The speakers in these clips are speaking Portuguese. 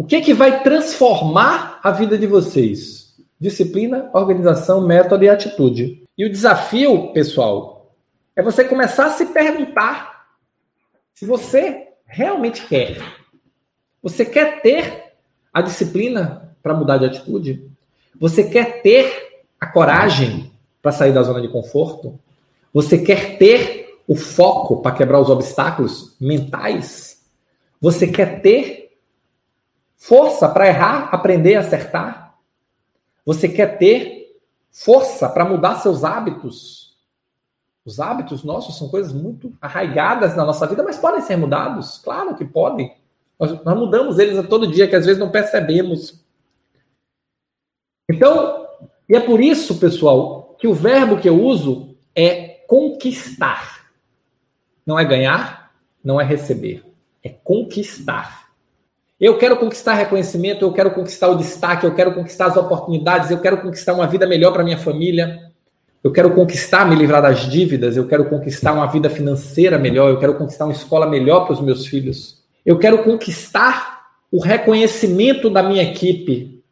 O que é que vai transformar a vida de vocês? Disciplina, organização, método e atitude. E o desafio, pessoal, é você começar a se perguntar se você realmente quer. Você quer ter a disciplina para mudar de atitude? Você quer ter a coragem para sair da zona de conforto? Você quer ter o foco para quebrar os obstáculos mentais? Você quer ter força para errar, aprender e acertar? Você quer ter força para mudar seus hábitos? Os hábitos nossos são coisas muito arraigadas na nossa vida, mas podem ser mudados? Claro que podem. Nós, nós mudamos eles a todo dia, que às vezes não percebemos. Então, e é por isso, pessoal, que o verbo que eu uso é conquistar. Não é ganhar, não é receber. É conquistar. Eu quero conquistar reconhecimento, eu quero conquistar o destaque, eu quero conquistar as oportunidades, eu quero conquistar uma vida melhor para minha família. Eu quero conquistar me livrar das dívidas, eu quero conquistar uma vida financeira melhor, eu quero conquistar uma escola melhor para os meus filhos. Eu quero conquistar o reconhecimento da minha equipe.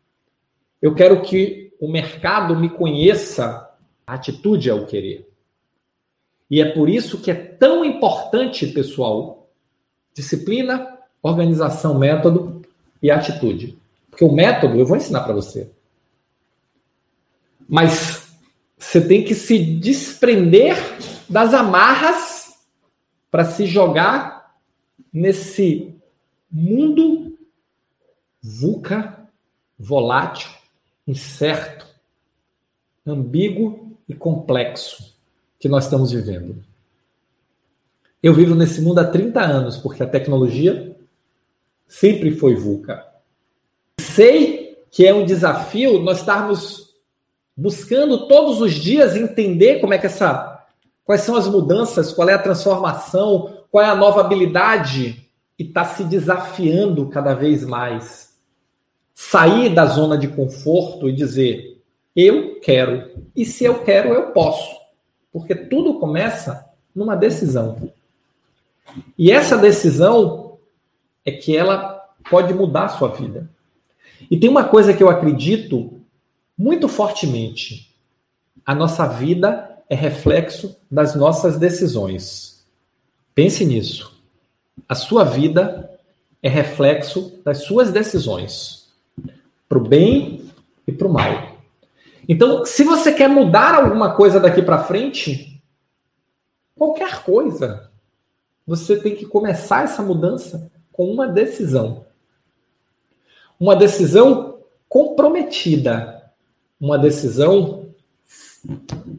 Eu quero que o mercado me conheça. A atitude é o querer. E é por isso que é tão importante, pessoal, disciplina, organização, método e atitude. Porque o método eu vou ensinar para você. Mas você tem que se desprender das amarras para se jogar nesse mundo VUCA, volátil, incerto, ambíguo e complexo que nós estamos vivendo. Eu vivo nesse mundo há 30 anos, porque a tecnologia sempre foi VUCA. Sei que é um desafio nós estarmos buscando todos os dias entender como é que essa. quais são as mudanças, qual é a transformação, qual é a nova habilidade, e está se desafiando cada vez mais. Sair da zona de conforto e dizer, eu quero. E se eu quero, eu posso. Porque tudo começa numa decisão. E essa decisão é que ela pode mudar a sua vida. E tem uma coisa que eu acredito muito fortemente: a nossa vida é reflexo das nossas decisões. Pense nisso. A sua vida é reflexo das suas decisões, para o bem e para o mal. Então, se você quer mudar alguma coisa daqui para frente, qualquer coisa, você tem que começar essa mudança com uma decisão. Uma decisão comprometida, uma decisão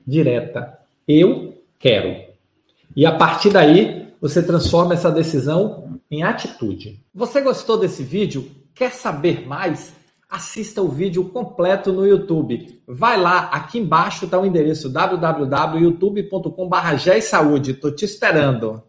direta. Eu quero. E a partir daí, você transforma essa decisão em atitude. Você gostou desse vídeo? Quer saber mais? assista o vídeo completo no YouTube. Vai lá, aqui embaixo está o endereço www.youtube.com.br. Estou te esperando.